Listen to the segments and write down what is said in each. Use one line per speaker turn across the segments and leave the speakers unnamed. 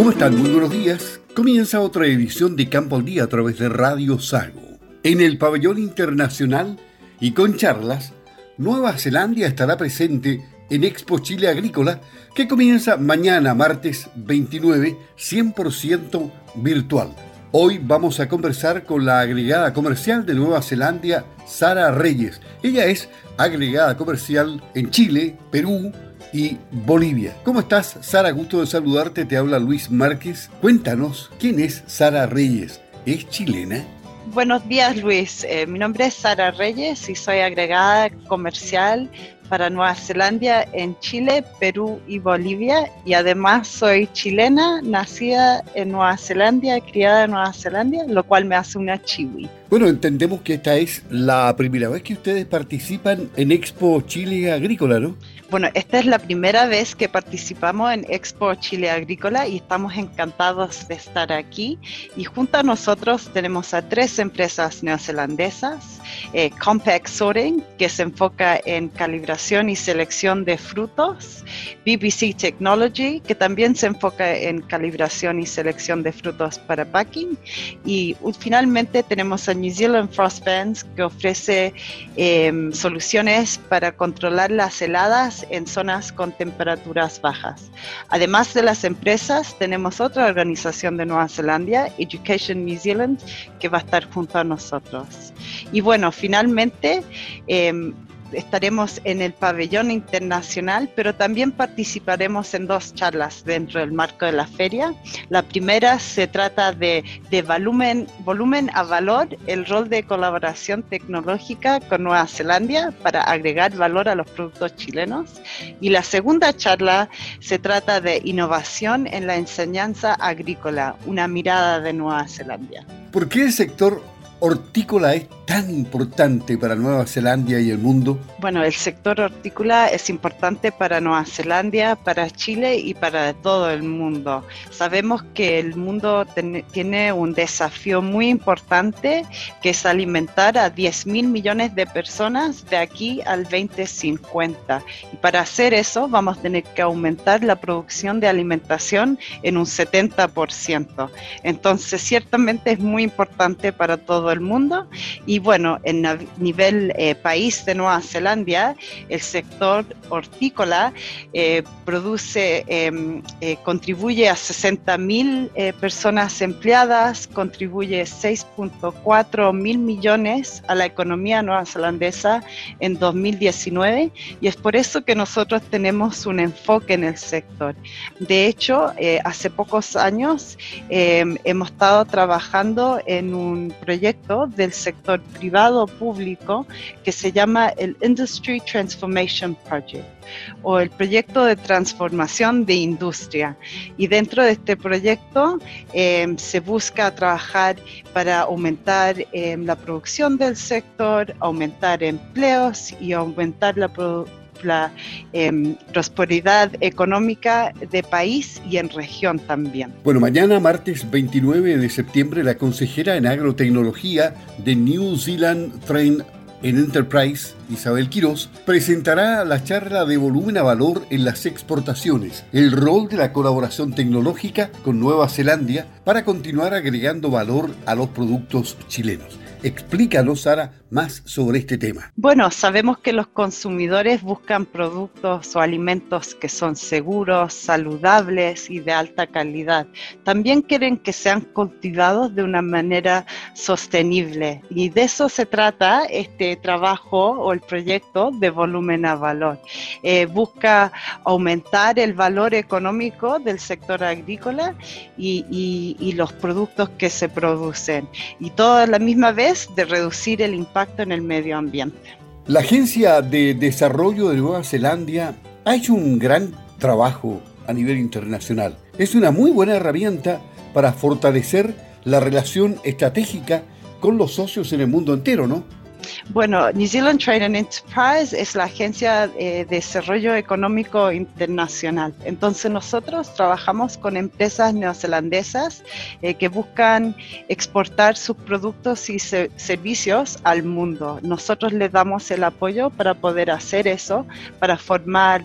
¿Cómo están? Muy buenos días. Comienza otra edición de Campo al Día a través de Radio Sago. En el pabellón internacional y con charlas, Nueva Zelanda estará presente en Expo Chile Agrícola que comienza mañana martes 29, 100% virtual. Hoy vamos a conversar con la agregada comercial de Nueva Zelanda, Sara Reyes. Ella es agregada comercial en Chile, Perú, y Bolivia. ¿Cómo estás, Sara? Gusto de saludarte. Te habla Luis Márquez. Cuéntanos, ¿quién es Sara Reyes? ¿Es chilena?
Buenos días, Luis. Eh, mi nombre es Sara Reyes y soy agregada comercial para Nueva Zelanda en Chile, Perú y Bolivia. Y además soy chilena, nacida en Nueva Zelanda, criada en Nueva Zelanda, lo cual me hace una chiwi.
Bueno, entendemos que esta es la primera vez que ustedes participan en Expo Chile Agrícola, ¿no?
Bueno, esta es la primera vez que participamos en Expo Chile Agrícola y estamos encantados de estar aquí. Y junto a nosotros tenemos a tres empresas neozelandesas, eh, Compact Sorting, que se enfoca en calibración y selección de frutos, BBC Technology, que también se enfoca en calibración y selección de frutos para packing, y finalmente tenemos a New Zealand Frost Bands, que ofrece em, soluciones para controlar las heladas en zonas con temperaturas bajas. Además de las empresas, tenemos otra organización de Nueva Zelanda, Education New Zealand, que va a estar junto a nosotros. Y bueno, finalmente, em, estaremos en el pabellón internacional, pero también participaremos en dos charlas dentro del marco de la feria. La primera se trata de, de volumen, volumen a valor, el rol de colaboración tecnológica con Nueva Zelanda para agregar valor a los productos chilenos. Y la segunda charla se trata de innovación en la enseñanza agrícola, una mirada de Nueva Zelanda.
¿Por qué el sector hortícola es tan importante para Nueva Zelanda y el mundo?
Bueno, el sector hortícola es importante para Nueva Zelanda, para Chile y para todo el mundo. Sabemos que el mundo tiene un desafío muy importante que es alimentar a 10 mil millones de personas de aquí al 2050. Y para hacer eso vamos a tener que aumentar la producción de alimentación en un 70%. Entonces, ciertamente es muy importante para todo el mundo y bueno, en nivel eh, país de Nueva Zelanda, el sector hortícola eh, produce, em, eh, contribuye a 60 mil personas empleadas, contribuye 6.4 mil millones a la economía neozelandesa en 2019 y es por eso que nosotros tenemos un enfoque en el sector. De hecho, hace pocos años em, hemos estado trabajando en un proyecto del sector privado público que se llama el Industry Transformation Project o el proyecto de transformación de industria. Y dentro de este proyecto em, se busca trabajar para aumentar em, la producción del sector, aumentar empleos y aumentar la producción la em, prosperidad económica de país y en región también.
Bueno, mañana martes 29 de septiembre la consejera en agrotecnología de New Zealand Train en Enterprise, Isabel Quiroz, presentará la charla de volumen a valor en las exportaciones, el rol de la colaboración tecnológica con Nueva Zelanda para continuar agregando valor a los productos chilenos. Explícanos, Sara, más sobre este tema.
Bueno, sabemos que los consumidores buscan productos o alimentos que son seguros, saludables y de alta calidad. También quieren que sean cultivados de una manera sostenible. Y de eso se trata este trabajo o el proyecto de volumen a valor. Eh, busca aumentar el valor económico del sector agrícola y, y los productos que se producen. Y toda la misma vez de reducir el impacto en el medio ambiente.
La Agencia de Desarrollo de Nueva Zelanda ha hecho un gran trabajo a nivel internacional. Es una muy buena herramienta para fortalecer la relación estratégica con los socios en el mundo entero, ¿no?
Bueno, New Zealand Trade and Enterprise es la agencia de desarrollo económico internacional. Entonces nosotros trabajamos con empresas neozelandesas eh, que buscan exportar sus productos y servicios al mundo. Nosotros les damos el apoyo para poder hacer eso, para formar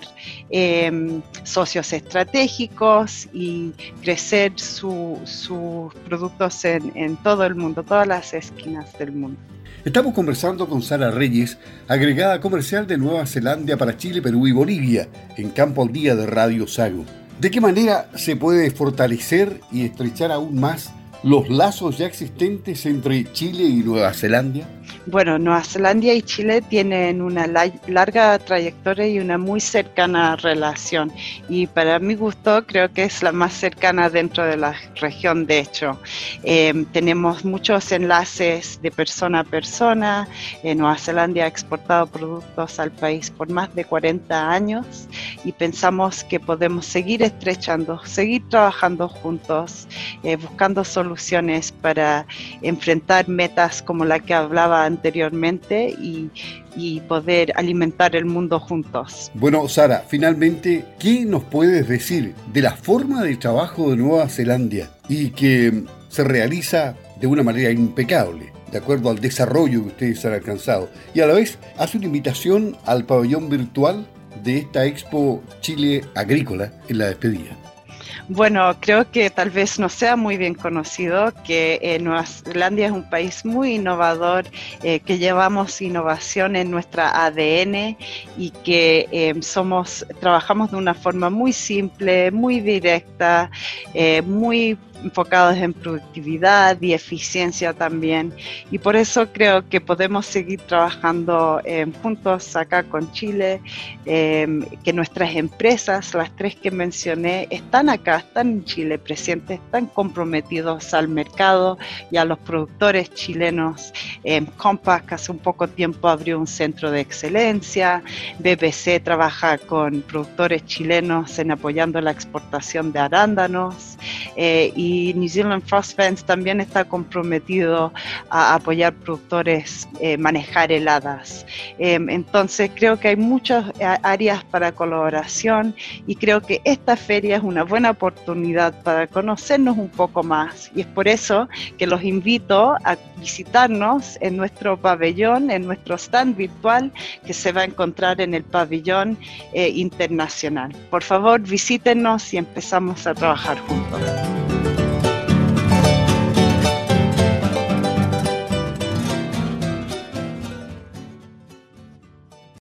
em, socios estratégicos y crecer sus productos en todo el mundo, todas las esquinas del mundo.
Estamos conversando con Sara Reyes, agregada comercial de Nueva Zelanda para Chile, Perú y Bolivia, en Campo al Día de Radio Sago. ¿De qué manera se puede fortalecer y estrechar aún más los lazos ya existentes entre Chile y Nueva Zelanda?
Bueno, Nueva Zelanda y Chile tienen una larga trayectoria y una muy cercana relación. Y para mi gusto creo que es la más cercana dentro de la región, de hecho. Em, tenemos muchos enlaces de persona a persona. Eh, Nueva Zelanda ha exportado productos al país por más de 40 años y pensamos que podemos seguir estrechando, seguir trabajando juntos, eh, buscando soluciones para enfrentar metas como la que hablaba anteriormente y, poder alimentar el mundo juntos.
Bueno, Sara, finalmente, ¿qué nos puedes decir de la forma de trabajo de Nueva Zelanda y que se realiza de una manera impecable? de acuerdo al desarrollo que ustedes han alcanzado. Y a la vez hace una invitación al pabellón virtual de esta Expo Chile Agrícola en la despedida.
Bueno, creo que tal vez no sea muy bien conocido que eh, Nueva Zelanda es un país muy innovador, eh, que llevamos innovación en nuestra ADN y que eh, somos, trabajamos de una forma muy simple, muy directa, muy enfocados en productividad y eficiencia también. Y por eso creo que podemos seguir trabajando eh, juntos acá con Chile, em, que nuestras empresas, las tres que mencioné, están acá, están en Chile presentes, están comprometidos al mercado y a los productores chilenos. Eh, Compac hace un poco tiempo abrió un centro de excelencia, BBC trabaja con productores chilenos en apoyando la exportación de arándanos eh, y y New Zealand Frost Fence también está comprometido a apoyar productores eh, manejar heladas. Em, entonces creo que hay muchas eh, áreas para colaboración y creo que esta feria es una buena oportunidad para conocernos un poco más y es por eso que los invito a visitarnos en nuestro pabellón, en nuestro stand virtual que se va a encontrar en el pabellón eh, internacional. Por favor, visítenos y empezamos a trabajar juntos.